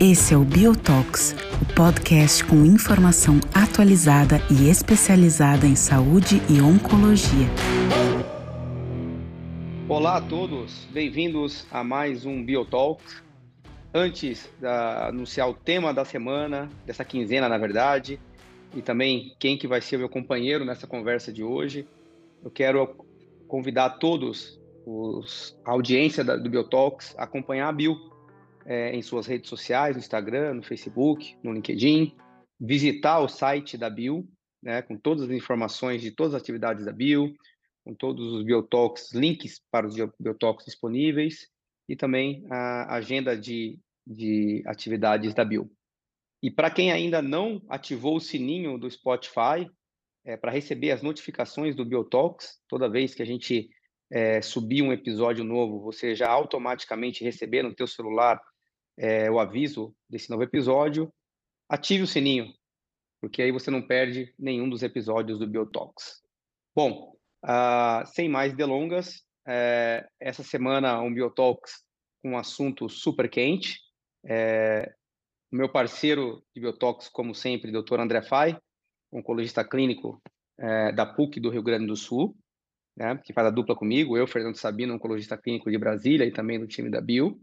Esse é o Biotox, o podcast com informação atualizada e especializada em saúde e oncologia. Olá a todos, bem-vindos a mais um Biotalks. Antes de anunciar o tema da semana, dessa quinzena, na verdade, e também quem que vai ser meu companheiro nessa conversa de hoje, eu quero convidar todos os, a audiência da, do Biotalks a acompanhar a Bio é, em suas redes sociais, no Instagram, no Facebook, no LinkedIn, visitar o site da Bio, né, com todas as informações de todas as atividades da Bio, com todos os Biotalks, links para os Biotalks disponíveis e também a agenda de, de atividades da Bio. E para quem ainda não ativou o sininho do Spotify, é, para receber as notificações do Biotalks, toda vez que a gente é, subir um episódio novo, você já automaticamente receber no teu celular é, o aviso desse novo episódio, ative o sininho, porque aí você não perde nenhum dos episódios do Biotalks. Bom, uh, sem mais delongas, é, essa semana um Biotalks com um assunto super quente. O meu parceiro de Biotalks, como sempre, Dr. André Fai, oncologista clínico é, da PUC do Rio Grande do Sul, né, que faz a dupla comigo, eu, Fernando Sabino, oncologista clínico de Brasília e também do time da Bio.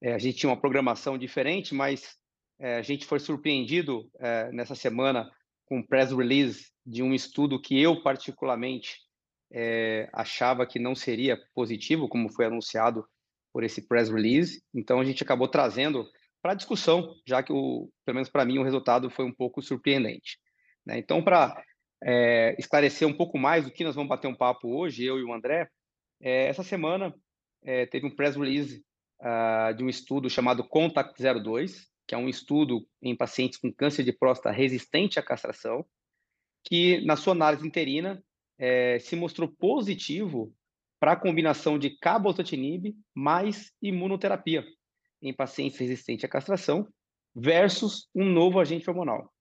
É, a gente tinha uma programação diferente, mas é, a gente foi surpreendido nessa semana com um press release de um estudo que eu particularmente achava que não seria positivo, como foi anunciado por esse press release. Então a gente acabou trazendo para discussão, já que o, pelo menos para mim o resultado foi um pouco surpreendente. Né? Então para é, esclarecer um pouco mais do que nós vamos bater um papo hoje, eu e o André, é, essa semana teve um press release uh, de um estudo chamado Contact 02, que é um estudo em pacientes com câncer de próstata resistente à castração, que na sua análise interina é, se mostrou positivo para a combinação de cabozantinib mais imunoterapia em pacientes resistentes à castração versus um novo agente hormonal.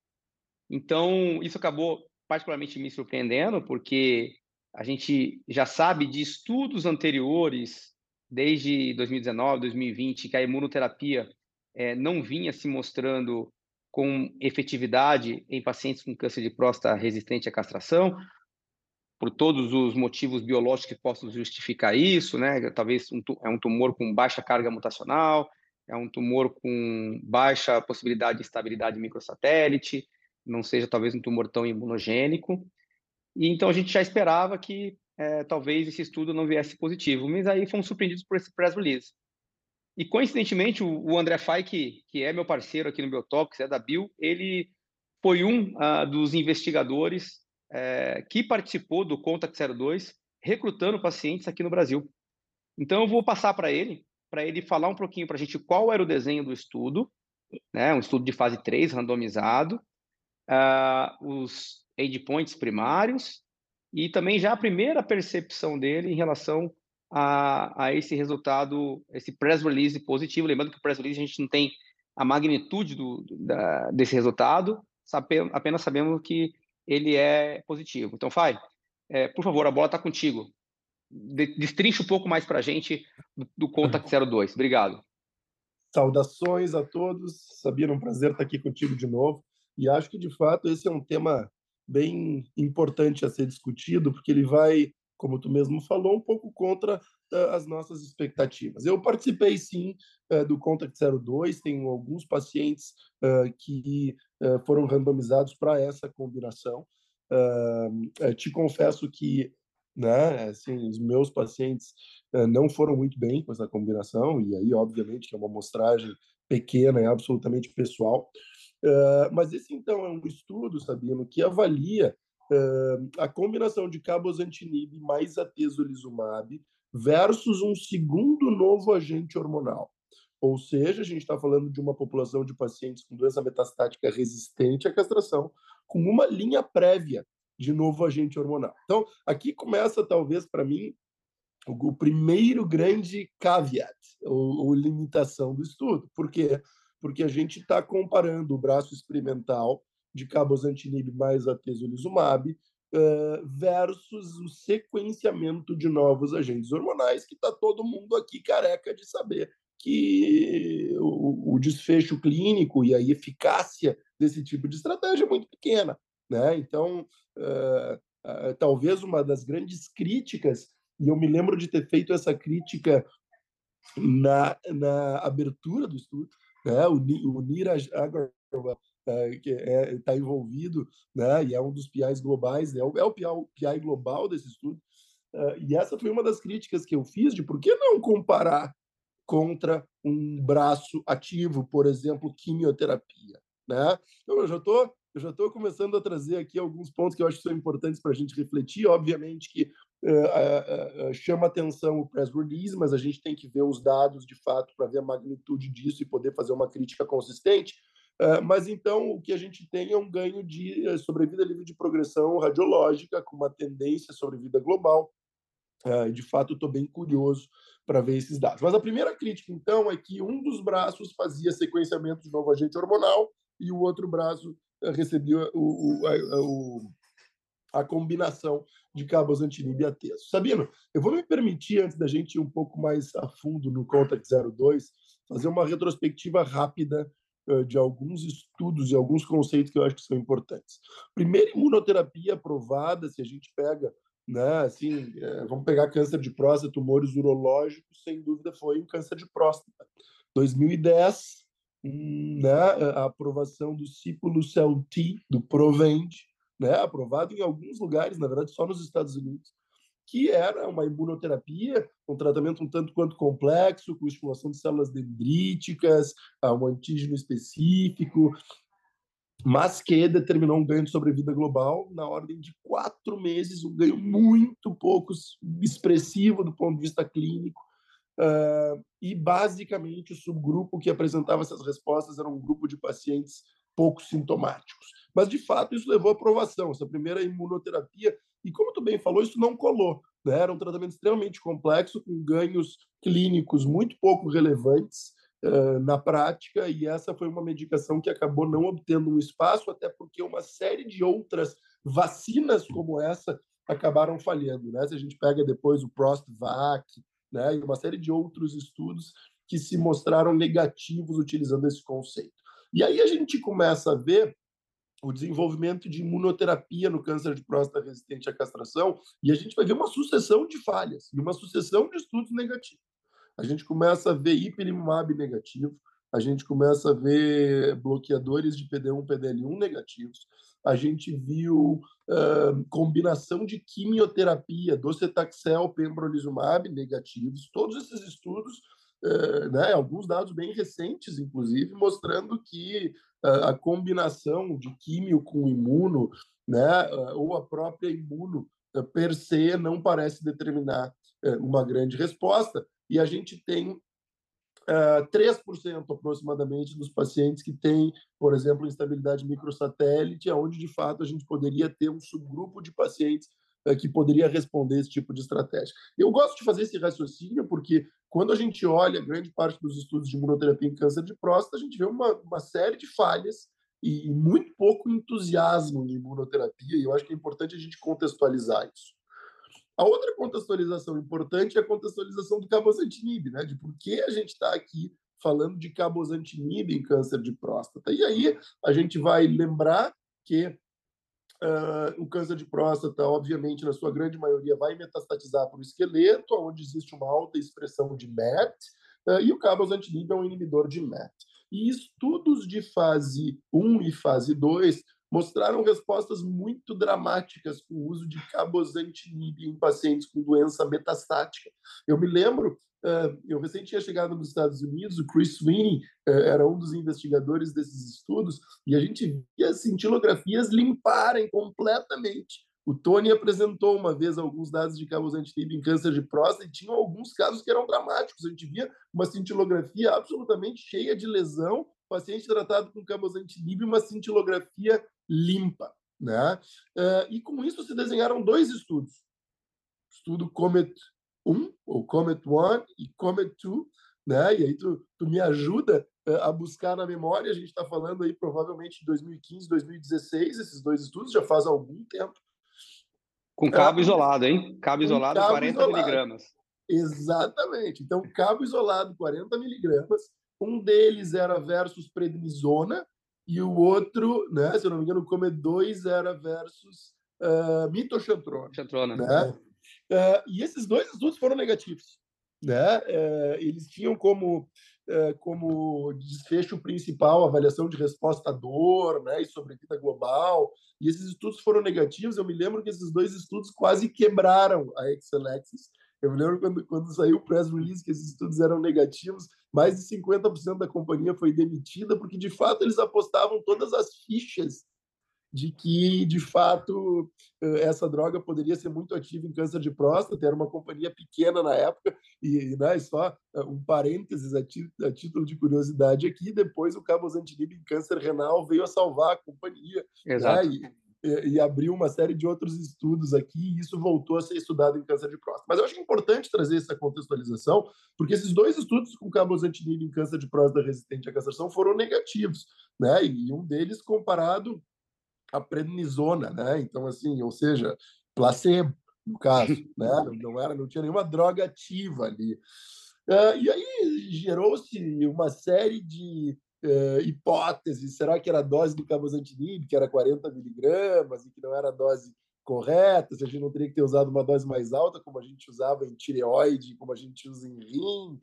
Então, isso acabou particularmente me surpreendendo, porque a gente já sabe de estudos anteriores desde 2019, 2020, que a imunoterapia é, não vinha se mostrando com efetividade em pacientes com câncer de próstata resistente à castração, por todos os motivos biológicos que possam justificar isso, né? Talvez um, é um tumor com baixa carga mutacional, é um tumor com baixa possibilidade de estabilidade microsatélite, não seja talvez um tumor tão imunogênico. E então a gente já esperava que é, talvez esse estudo não viesse positivo, mas aí fomos surpreendidos por esse press release. E coincidentemente, o, o André Fai, que, que é meu parceiro aqui no Biotox, é da Bio, ele foi um uh, dos investigadores é, que participou do Contact 02, recrutando pacientes aqui no Brasil. Então, eu vou passar para ele, para ele falar um pouquinho para a gente qual era o desenho do estudo, né, um estudo de fase 3, randomizado, uh, os endpoints primários, e também já a primeira percepção dele em relação a, a esse resultado, esse press release positivo. Lembrando que o press release a gente não tem a magnitude do, da, desse resultado, sabe, apenas sabemos que ele é positivo. Então, Fai, é, por favor, a bola está contigo. Destrincha um pouco mais para a gente do, do Contact 02. Obrigado. Saudações a todos. Sabia, é um prazer estar aqui contigo de novo. E acho que, de fato, esse é um tema bem importante a ser discutido, porque ele vai, como tu mesmo falou, um pouco contra uh, as nossas expectativas. Eu participei, sim, uh, do Contact 02, tenho alguns pacientes uh, que foram randomizados para essa combinação. te confesso que né, assim, os meus pacientes não foram muito bem com essa combinação, e aí, obviamente, que é uma amostragem pequena, é absolutamente pessoal, Mas esse, então, é um estudo, Sabino, que avalia uh, a combinação de cabozantinib mais atezolizumab versus um segundo novo agente hormonal. Ou seja, a gente está falando de uma população de pacientes com doença metastática resistente à castração, com uma linha prévia de novo agente hormonal. Então, aqui começa, talvez, para mim, o primeiro grande caveat, ou, ou limitação do estudo. Por quê? porque a gente está comparando o braço experimental de cabozantinib mais atezolizumab uh, versus o sequenciamento de novos agentes hormonais, que está todo mundo aqui careca de saber que o, o, desfecho clínico e a eficácia desse tipo de estratégia é muito pequena. Né? Então, uh, uh, talvez uma das grandes críticas, e eu me lembro de ter feito essa crítica na, na abertura do estudo, né? o, o Niraj Agarwal, uh, está é, tá envolvido, né? e é um dos PIs globais, é o, é o PI, global desse estudo, e essa foi uma das críticas que eu fiz de por que não comparar contra um braço ativo, por exemplo, quimioterapia. Né? Então, eu já estou eu já estou começando a trazer aqui alguns pontos que eu acho que são importantes para a gente refletir. Obviamente que uh, uh, uh, chama atenção o press release, mas a gente tem que ver os dados de fato para ver a magnitude disso e poder fazer uma crítica consistente. mas então o que a gente tem é um ganho de sobrevida livre de progressão radiológica com uma tendência sobrevida global. de fato, estou bem curioso para ver esses dados. Mas a primeira crítica, então, é que um dos braços fazia sequenciamento de novo agente hormonal e o outro braço eh, recebia o, o, a, o, a, combinação de cabos antinib e ateso. Sabino, eu vou me permitir, antes da gente ir um pouco mais a fundo no Contact 02, fazer uma retrospectiva rápida uh, de alguns estudos e alguns conceitos que eu acho que são importantes. Primeira imunoterapia aprovada, se a gente pega né? Assim, é, vamos pegar câncer de próstata, tumores urológicos, sem dúvida foi um câncer de próstata. 2010, hum, né? A aprovação do ciclo CEL-T, do Provend, né? Aprovado em alguns lugares, na verdade, só nos Estados Unidos, que era uma imunoterapia, um tratamento um tanto quanto complexo, com estimulação de células dendríticas, um antígeno específico, mas que determinou um ganho de sobrevida global na ordem de quatro meses, um ganho muito pouco expressivo do ponto de vista clínico. Uh, e basicamente o subgrupo que apresentava essas respostas era um grupo de pacientes pouco sintomáticos. Mas de fato isso levou à aprovação, essa primeira imunoterapia. E como tu bem falou, isso não colou. Né? Era um tratamento extremamente complexo, com ganhos clínicos muito pouco relevantes na prática, e essa foi uma medicação que acabou não obtendo um espaço, até porque uma série de outras vacinas como essa acabaram falhando. Né? Se a gente pega depois o Prostvac, né, e uma série de outros estudos que se mostraram negativos utilizando esse conceito. E aí a gente começa a ver o desenvolvimento de imunoterapia no câncer de próstata resistente à castração, e a gente vai ver uma sucessão de falhas e uma sucessão de estudos negativos a gente começa a ver ipilimumab negativo, a gente começa a ver bloqueadores de PD1, PDL1 negativos, a gente viu uh, combinação de quimioterapia, docetaxel, pembrolizumab negativos, todos esses estudos, uh, né, alguns dados bem recentes, inclusive, mostrando que uh, a combinação de químio com imuno, né, ou a própria imuno per se, não parece determinar uma grande resposta. E a gente tem uh, eh, 3% aproximadamente dos pacientes que têm, por exemplo, instabilidade microsatélite, onde de fato a gente poderia ter um subgrupo de pacientes uh, que poderia responder esse tipo de estratégia. Eu gosto de fazer esse raciocínio porque quando a gente olha grande parte dos estudos de imunoterapia em câncer de próstata, a gente vê uma, uma série de falhas e muito pouco entusiasmo em imunoterapia, e eu acho que é importante a gente contextualizar isso. A outra contextualização importante é a contextualização do cabozantinib, né? De por que a gente está aqui falando de cabozantinib em câncer de próstata. E aí a gente vai lembrar que uh, o câncer de próstata, obviamente, na sua grande maioria, vai metastatizar para o esqueleto, onde existe uma alta expressão de MET, uh, e o cabozantinib é um inibidor de MET. E estudos de fase 1 e fase 2 mostraram respostas muito dramáticas com o uso de cabozantinib em pacientes com doença metastática. Eu me lembro, eu recém tinha chegado nos Estados Unidos, o Chris Sweeney era um dos investigadores desses estudos, e a gente via cintilografias limparem completamente o Tony apresentou uma vez alguns dados de cabozantinib em câncer de próstata e tinham alguns casos que eram dramáticos. A gente via uma cintilografia absolutamente cheia de lesão, paciente tratado com cabozantinib uma cintilografia limpa. Né? Uh, e com isso se desenharam dois estudos. Estudo Comet 1, ou Comet 1 e Comet 2, né? E aí tu, tu me ajuda uh, a buscar na memória, a gente está falando aí provavelmente de 2015, 2016, esses dois estudos já faz algum tempo. Com cabo isolado, hein? Cabo isolado, cabo 40 isolado. miligramas. Exatamente. Então, cabo isolado, 40 miligramas. Um deles era versus prednisona e o outro, né, se eu não me engano, o Come 2 era versus uh, mitoxantrona. Xantrona. Né? Uh, e esses dois estudos foram negativos. Né? Uh, eles tinham como como desfecho principal a avaliação de resposta à dor né, e sobrevida global. E esses estudos foram negativos. Eu me lembro que esses dois estudos quase quebraram a Excelexis. Eu me lembro quando, quando saiu o press release que esses estudos eram negativos, mais de 50% da companhia foi demitida, porque de fato eles apostavam todas as fichas de que, de fato, eh, essa droga poderia ser muito ativa em câncer de próstata. Era uma companhia pequena na época, e né, só eh, um parênteses a, a título de curiosidade aqui: depois o cabozantinib em câncer renal veio a salvar a companhia. Exato. Né, e, e, abriu uma série de outros estudos aqui, e isso voltou a ser estudado em câncer de próstata. Mas eu acho importante trazer essa contextualização, porque esses dois estudos com cabozantinib em câncer de próstata resistente à castração foram negativos, né? E um deles comparado a prednisona, né? Então, assim, ou seja, placebo, no caso, né? Não, era, não tinha nenhuma droga ativa ali. Uh, e aí gerou-se uma série de uh, hipóteses. Será que era a dose do cabozantinib, que era 40 miligramas, e que não era a dose correta? Se a gente não teria que ter usado uma dose mais alta, como a gente usava em tireoide, como a gente usa em rim?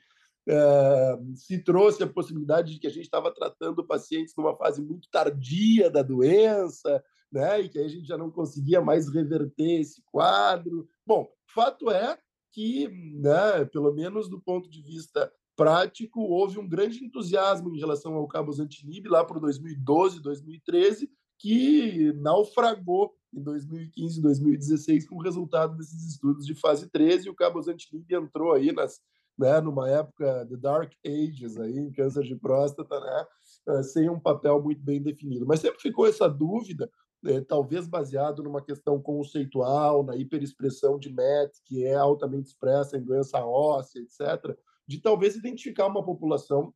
Uh, se trouxe a possibilidade de que a gente estava tratando pacientes numa fase muito tardia da doença, né, e que a gente já não conseguia mais reverter esse quadro. Bom, fato é que, né, pelo menos do ponto de vista prático, houve um grande entusiasmo em relação ao cabozantinib lá por 2012, 2013, que naufragou em 2015, 2016 com o resultado desses estudos de fase 13 e o cabozantinib entrou aí nas né, numa época de Dark Ages, aí, em câncer de próstata, né, eh, sem um papel muito bem definido. Mas sempre ficou essa dúvida, é, talvez baseado numa questão conceitual, na hiperexpressão de MET, que é altamente expressa em doença óssea, etc., de talvez identificar uma população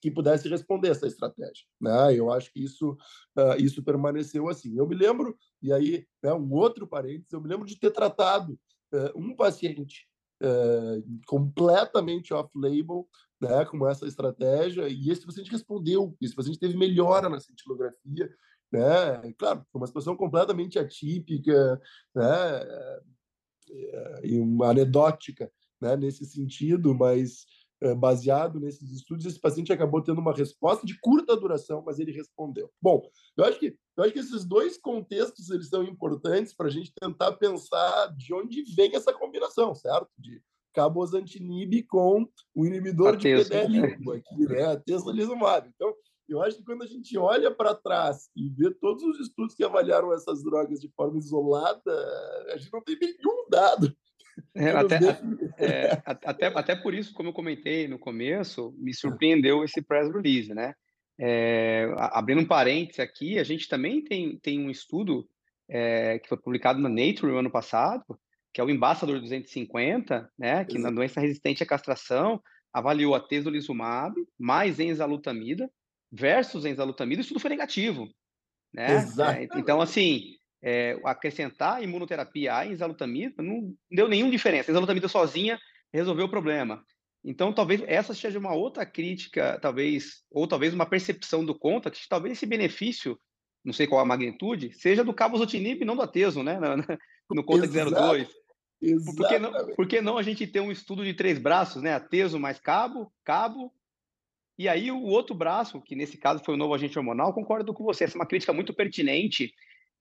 que pudesse responder essa estratégia. Né? Eu acho que isso, uh, isso permaneceu assim. Eu me lembro, e aí, né, um outro parênteses, eu me lembro de ter tratado uh, um paciente é, completamente off-label, né, com essa estratégia, e esse paciente respondeu, esse paciente teve melhora na cintilografia, né, claro, foi uma situação completamente atípica, né, é, e uma anedótica, né, nesse sentido, mas eh, baseado nesses estudos, esse paciente acabou tendo uma resposta de curta duração, mas ele respondeu. Bom, eu acho que, eu acho que esses dois contextos eles são importantes para a gente tentar pensar de onde vem essa combinação, certo? De cabozantinib com o inibidor de PDL1 aqui, né? A teslalizumab. Então, eu acho que quando a gente olha para trás e vê todos os estudos que avaliaram essas drogas de forma isolada, a gente não tem nenhum dado é, até, é, até, até por isso, como eu comentei no começo, me surpreendeu esse press release, né? É, abrindo um parênteses aqui, a gente também tem, tem um estudo é, que foi publicado na Nature no ano passado, que é o Embassador 250, né? Que Exato. na doença resistente à castração avaliou a tesolizumab mais enzalutamida versus enzalutamida, isso tudo foi negativo, né? É, então, assim, é, acrescentar imunoterapia à enzalutamida não deu nenhuma diferença. A enzalutamida sozinha resolveu o problema. Então, talvez essa seja uma outra crítica, talvez, ou talvez uma percepção do conta, que talvez esse benefício, não sei qual a magnitude, seja do cabozantinib e não do ateso, né? No, no conta de 02. Por que, não, por que não a gente ter um estudo de três braços, né? Ateso mais cabo, cabo, e aí o outro braço, que nesse caso foi o novo agente hormonal, concordo com você. Essa é uma crítica muito pertinente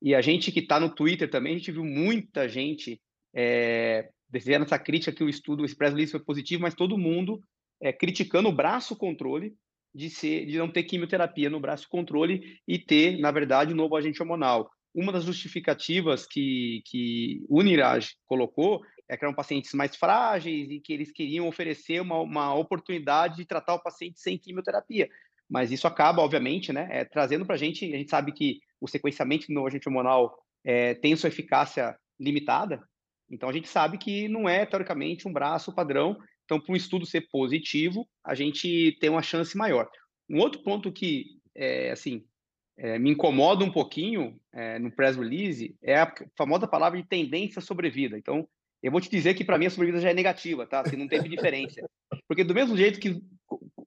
e a gente que está no Twitter também, a gente viu muita gente é, essa crítica que o estudo o Express Release foi positivo, mas todo mundo é, criticando o braço controle de, ser, de não ter quimioterapia no braço controle e ter, na verdade, um novo agente hormonal. Uma das justificativas que, que o Uniraj colocou é que eram pacientes mais frágeis e que eles queriam oferecer uma, uma oportunidade de tratar o paciente sem quimioterapia. Mas isso acaba, obviamente, né, é, trazendo para a gente, a gente sabe que o sequenciamento no agente hormonal é, tem sua eficácia limitada, então a gente sabe que não é, teoricamente, um braço padrão. Então, para um estudo ser positivo, a gente tem uma chance maior. Um outro ponto que, é, assim, é, me incomoda um pouquinho é, no press release é a famosa palavra de tendência sobrevida. Então, eu vou te dizer que para mim a sobrevida já é negativa, tá? Assim, não teve diferença. Porque do mesmo jeito que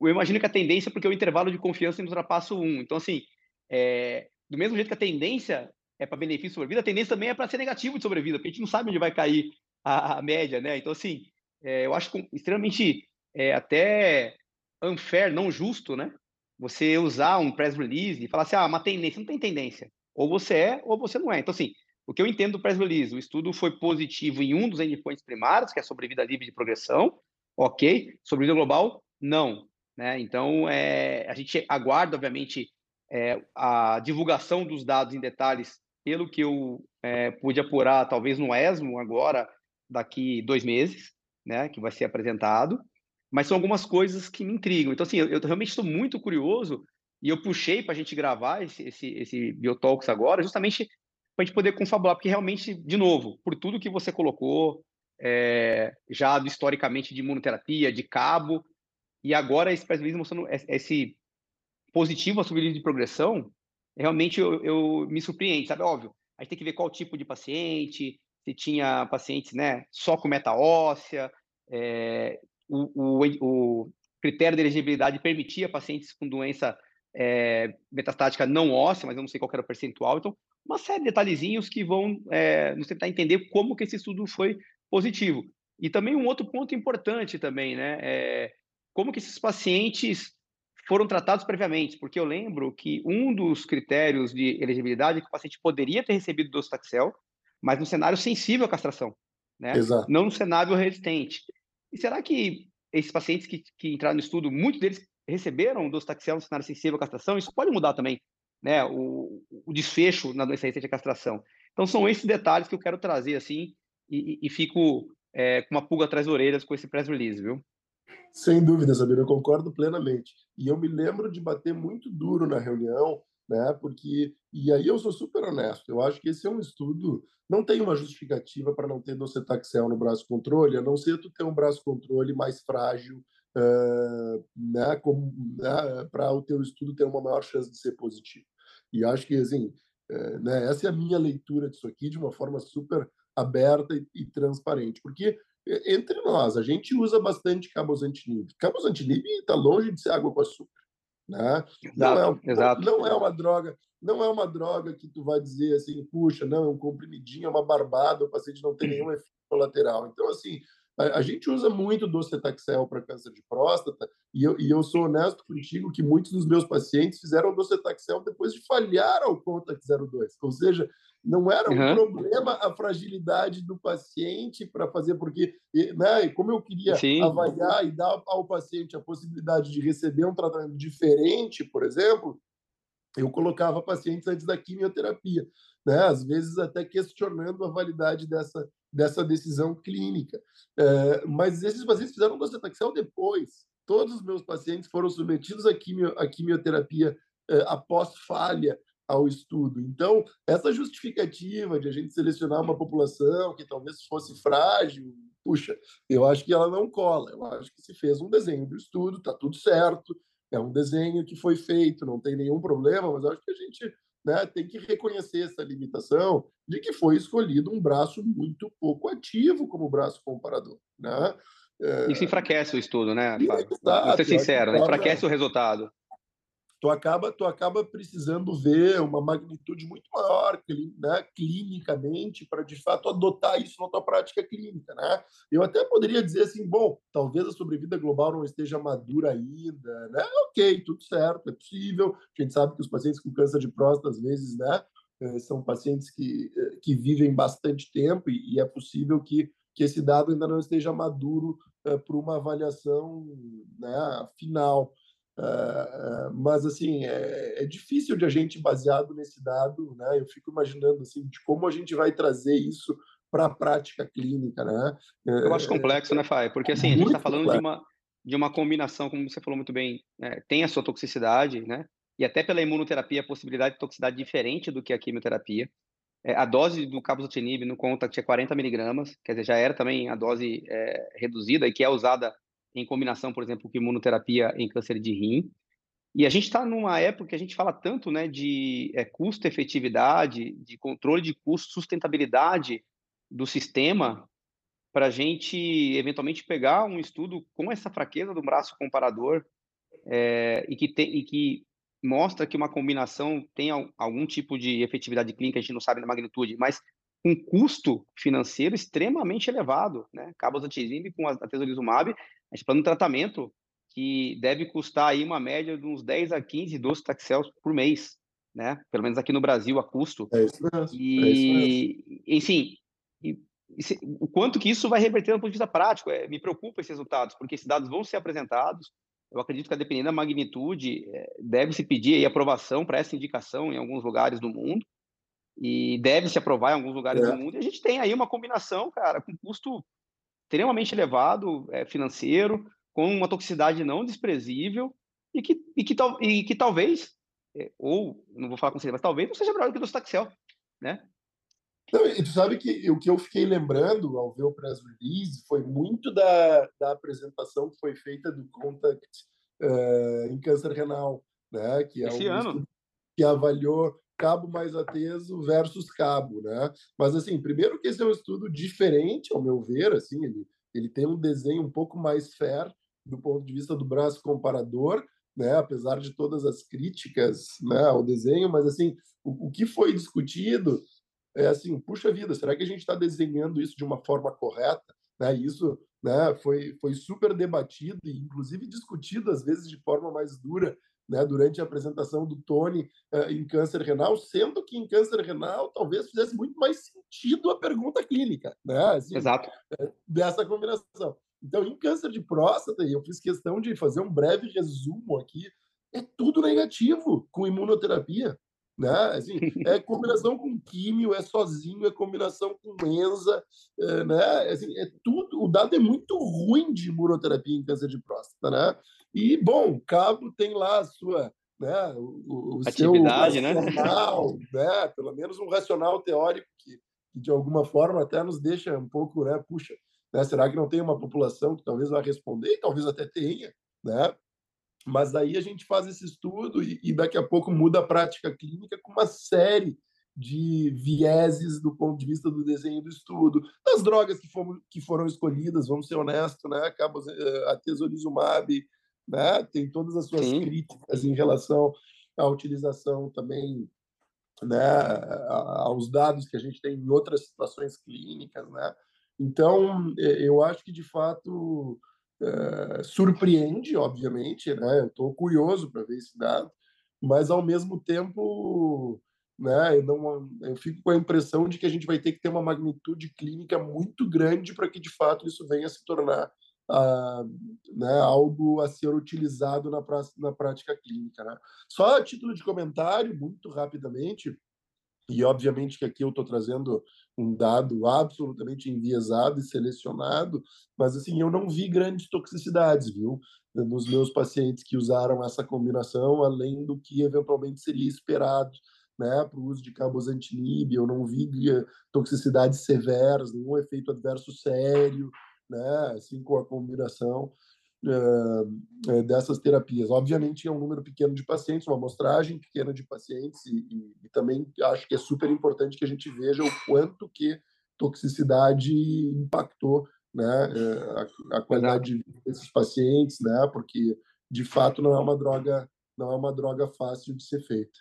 eu imagino que a tendência, porque o intervalo de confiança ultrapassa o 1. Então, assim, é, do mesmo jeito que a tendência é para benefício de sobrevida, a tendência também é para ser negativo de sobrevida, porque a gente não sabe onde vai cair a, a média, né? Então, assim, é, eu acho extremamente é, até unfair, não justo, né? Você usar um press release e falar assim, ah, uma tendência, não tem tendência. Ou você é, ou você não é. Então, assim, o que eu entendo do press release, o estudo foi positivo em um dos endpoints primários, que é a sobrevida livre de progressão, ok. Sobrevida global, não. Né? Então, é, a gente aguarda, obviamente, é, a divulgação dos dados em detalhes, pelo que eu é, pude apurar, talvez no ESMO agora, daqui dois meses, né, que vai ser apresentado mas são algumas coisas que me intrigam. Então, assim, eu, eu realmente estou muito curioso e eu puxei para a gente gravar esse, esse, esse Biotalks agora, justamente para a gente poder confabular, porque realmente, de novo, por tudo que você colocou, é, já historicamente de imunoterapia, de cabo, e agora esse presidencialismo mostrando esse positivo a subir de progressão, realmente eu, eu, me surpreende, sabe? Óbvio, a gente tem que ver qual tipo de paciente, se tinha pacientes né, só com meta óssea, é, o, o, o critério de elegibilidade permitia pacientes com doença é, metastática não óssea, mas eu não sei qual era o percentual. Então, uma série de detalhezinhos que vão é, nos tentar entender como que esse estudo foi positivo. E também um outro ponto importante também, né? É, como que esses pacientes foram tratados previamente, porque eu lembro que um dos critérios de elegibilidade é que o paciente poderia ter recebido docetaxel, mas no cenário sensível à castração, né? Exato. Não no cenário resistente. E será que esses pacientes que, que entraram no estudo, muitos deles receberam docetaxel no cenário sensível à castração? Isso pode mudar também né, o, o desfecho na doença resistente à castração. Então, são esses detalhes que eu quero trazer, assim, e, e fico é, com uma pulga atrás das orelhas com esse press release, viu? Sem dúvida, Sabino, eu concordo plenamente. E eu me lembro de bater muito duro na reunião né? Porque e aí eu sou super honesto. Eu acho que esse é um estudo não tem uma justificativa para não ter docetaxel no braço controle, a não ser tu ter um braço controle mais frágil, uh, né? Né? para o teu estudo ter uma maior chance de ser positivo. E acho que assim, uh, né? Essa é a minha leitura disso aqui de uma forma super aberta e, e transparente, porque entre nós a gente usa bastante cabozantinib. Cabozantinib está longe de ser água com açúcar. Né? Exato, não, é, não é uma droga, não é uma droga que tu vai dizer assim, puxa, não, é um comprimidinho, é uma barbada, o paciente não tem nenhum efeito colateral. Então, assim, a, a gente usa muito docetaxel para câncer de próstata, e eu, e eu sou honesto contigo que muitos dos meus pacientes fizeram docetaxel depois de falhar ao Contact 02, ou seja, não era um uhum. problema a fragilidade do paciente para fazer, porque, né, como eu queria Sim. avaliar e dar ao paciente a possibilidade de receber um tratamento diferente, por exemplo, eu colocava pacientes antes da quimioterapia, né, às vezes até questionando a validade dessa, dessa decisão clínica. É, mas esses pacientes fizeram docetaxel depois. Todos os meus pacientes foram submetidos à, quimio, à quimioterapia é, após falha ao estudo. Então, essa justificativa de a gente selecionar uma população que talvez fosse frágil, puxa, eu acho que ela não cola. Eu acho que se fez um desenho do estudo, está tudo certo, é um desenho que foi feito, não tem nenhum problema, mas acho que a gente né, tem que reconhecer essa limitação de que foi escolhido um braço muito pouco ativo como braço comparador. Né? É... Isso enfraquece o estudo, né? Vou ser sincero, né? enfraquece o resultado tu acaba, tu acaba precisando ver uma magnitude muito maior né, clinicamente para, de fato, adotar isso na tua prática clínica. Né? Eu até poderia dizer assim, bom, talvez a sobrevida global não esteja madura ainda, né? ok, tudo certo, é possível. A gente sabe que os pacientes com câncer de próstata, às vezes, né, eh, são pacientes que, eh, que vivem bastante tempo e, e é possível que, que esse dado ainda não esteja maduro uh, para uma avaliação né, final. Uh, mas assim é, é, difícil de a gente baseado nesse dado, né? Eu fico imaginando assim de como a gente vai trazer isso para a prática clínica, né? Eu acho complexo, né, Fai? Porque assim a gente está falando de uma de uma combinação, como você falou muito bem, né? tem a sua toxicidade, né? E até pela imunoterapia a possibilidade de toxicidade diferente do que a quimioterapia. É, a dose do cabozantinib no contact é 40 miligramas, quer dizer, já era também a dose é, reduzida e que é usada em combinação, por exemplo, com imunoterapia em câncer de rim. E a gente está numa época que a gente fala tanto né, de é, custo-efetividade, de controle de custo, sustentabilidade do sistema, para a gente eventualmente pegar um estudo com essa fraqueza do braço comparador é, e, que te, e que mostra que uma combinação tem algum tipo de efetividade clínica, a gente não sabe na magnitude, mas um custo financeiro extremamente elevado, né? Cabozantinib com a atezolizumab, a gente fala um tratamento que deve custar aí uma média de uns 10 a 15, 12 taxels por mês, né? Pelo menos aqui no Brasil a custo. É isso mesmo. E, é isso mesmo. enfim, e, e, o quanto que isso vai reverter do ponto de vista prático, é, me preocupa esses resultados, porque esses dados vão ser apresentados, eu acredito que, dependendo da magnitude, é, deve-se pedir aí aprovação para essa indicação em alguns lugares do mundo, e deve-se aprovar em alguns lugares é. do mundo. E a gente tem aí uma combinação, cara, com custo extremamente elevado, é, financeiro, com uma toxicidade não desprezível, e que, e que, e que talvez, é, ou, não vou falar com você, mas talvez não seja melhor do que o Dostaxel, né? Não, e tu sabe que o que eu fiquei lembrando ao ver o press release foi muito da, da apresentação que foi feita do Contact uh, em câncer renal, né? Que é Esse um ano. que avaliou cabo mais ateso versus cabo, né? Mas assim, primeiro que esse é um estudo diferente, ao meu ver, assim, ele ele tem um desenho um pouco mais fair do ponto de vista do braço comparador, né? Apesar de todas as críticas, né, ao desenho, mas assim, o, o que foi discutido é assim, puxa vida, será que a gente está desenhando isso de uma forma correta? Né? Isso né, foi, foi super debatido e, inclusive, discutido, às vezes, de forma mais dura, né, durante a apresentação do Tony uh, em câncer renal, sendo que em câncer renal talvez fizesse muito mais sentido a pergunta clínica, né? Assim, Exato. É, dessa combinação. Então, em câncer de próstata, eu fiz questão de fazer um breve resumo aqui, é tudo negativo com imunoterapia. Né? Assim, é combinação com químio, é sozinho, é combinação com enza, é, né? Assim, é tudo. O dado é muito ruim de imunoterapia em câncer de próstata, né? E bom, o cabo tem lá a sua, né? O, o atividade, seu né? racional, né? né? Pelo menos um racional teórico que, que, de alguma forma até nos deixa um pouco, né? Puxa, né? Será que não tem uma população que talvez vá responder? E talvez até tenha, né? Mas aí a gente faz esse estudo e, e daqui a pouco muda a prática clínica com uma série de vieses do ponto de vista do desenho do estudo, das drogas que, foram, que foram escolhidas, vamos ser honestos, né? Acaba eh, a tesolizumab, né? Tem todas as suas Sim. críticas em relação à utilização também, né? Aos dados que a gente tem em outras situações clínicas, né? Então, eu acho que de fato é, surpreende, obviamente, né? Eu estou curioso para ver esse dado, mas ao mesmo tempo, né? Eu não, eu fico com a impressão de que a gente vai ter que ter uma magnitude clínica muito grande para que de fato isso venha a se tornar ah, né, algo a ser utilizado na, na prática clínica. Né? Só a título de comentário, muito rapidamente, e obviamente que aqui eu estou trazendo um dado absolutamente enviesado e selecionado, mas assim, eu não vi grandes toxicidades, viu? Nos meus pacientes que usaram essa combinação, além do que eventualmente seria esperado, né, para o uso de cabozantinib, eu não vi eh, toxicidades severas, nenhum efeito adverso sério, né, assim, com a combinação uh, dessas terapias. Obviamente, é um número pequeno de pacientes, uma amostragem pequena de pacientes, e, e, e, também acho que é super importante que a gente veja o quanto que toxicidade impactou né, a, a qualidade desses pacientes, né, porque de fato não é uma droga não é uma droga fácil de ser feita.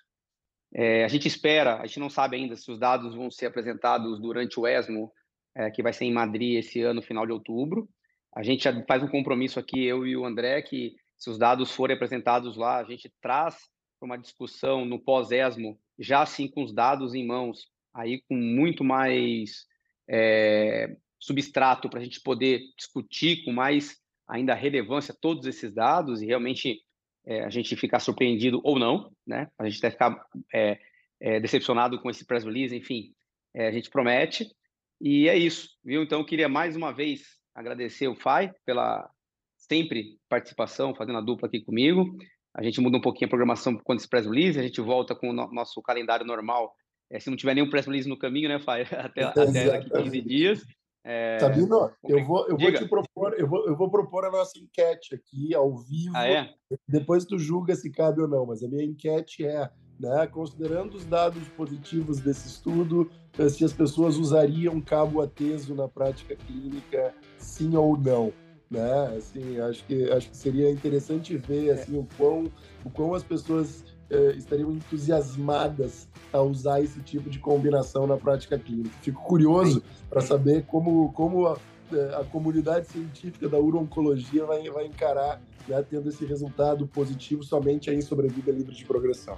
É, a gente espera, a gente não sabe ainda se os dados vão ser apresentados durante o ESMO, é, que vai ser em Madrid esse ano, final de outubro. A gente já faz um compromisso aqui, eu e o André, que se os dados forem apresentados lá, a gente traz para uma discussão no pós-ESMO, já assim com os dados em mãos, aí com muito mais é, substrato para a gente poder discutir com mais ainda relevância todos esses dados e realmente é, a gente ficar surpreendido ou não, né? A gente até ficar é, é, decepcionado com esse press release, enfim, é, a gente promete. E é isso, viu? Então, eu queria mais uma vez agradecer o FAI pela sempre participação, fazendo a dupla aqui comigo. A gente muda um pouquinho a programação quando esse press release, a gente volta com o no nosso calendário normal. É, se não tiver nenhum press release no caminho, né, Fai? Até, até daqui 15 dias. É... Sabino, eu vou, eu vou te propor, eu vou, eu vou propor a nossa enquete aqui ao vivo. Ah, é? Depois tu julga se cabe ou não, mas a minha enquete é, né, considerando os dados positivos desse estudo, eh, se as pessoas usariam cabo ateso na prática clínica, sim ou não. Né? Assim, acho que acho que seria interessante ver assim o quão o quão as pessoas eh, estariam entusiasmadas a usar esse tipo de combinação na prática clínica. Fico curioso para saber como, como a, eh, a, comunidade científica da uro-oncologia vai, vai encarar, né, tendo esse resultado positivo somente em sobrevida livre de progressão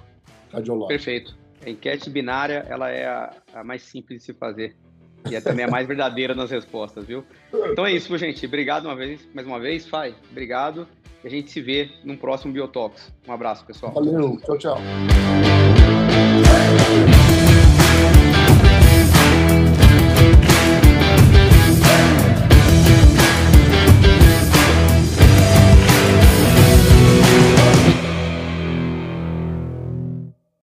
Perfeito. A enquete binária ela é a, a mais simples de se fazer e é também a mais verdadeira nas respostas, viu? Então é isso, gente. Obrigado uma vez, mais uma vez, Fai. Obrigado. E a gente se vê num próximo Biotox. Um abraço, pessoal. Valeu. Tchau, tchau.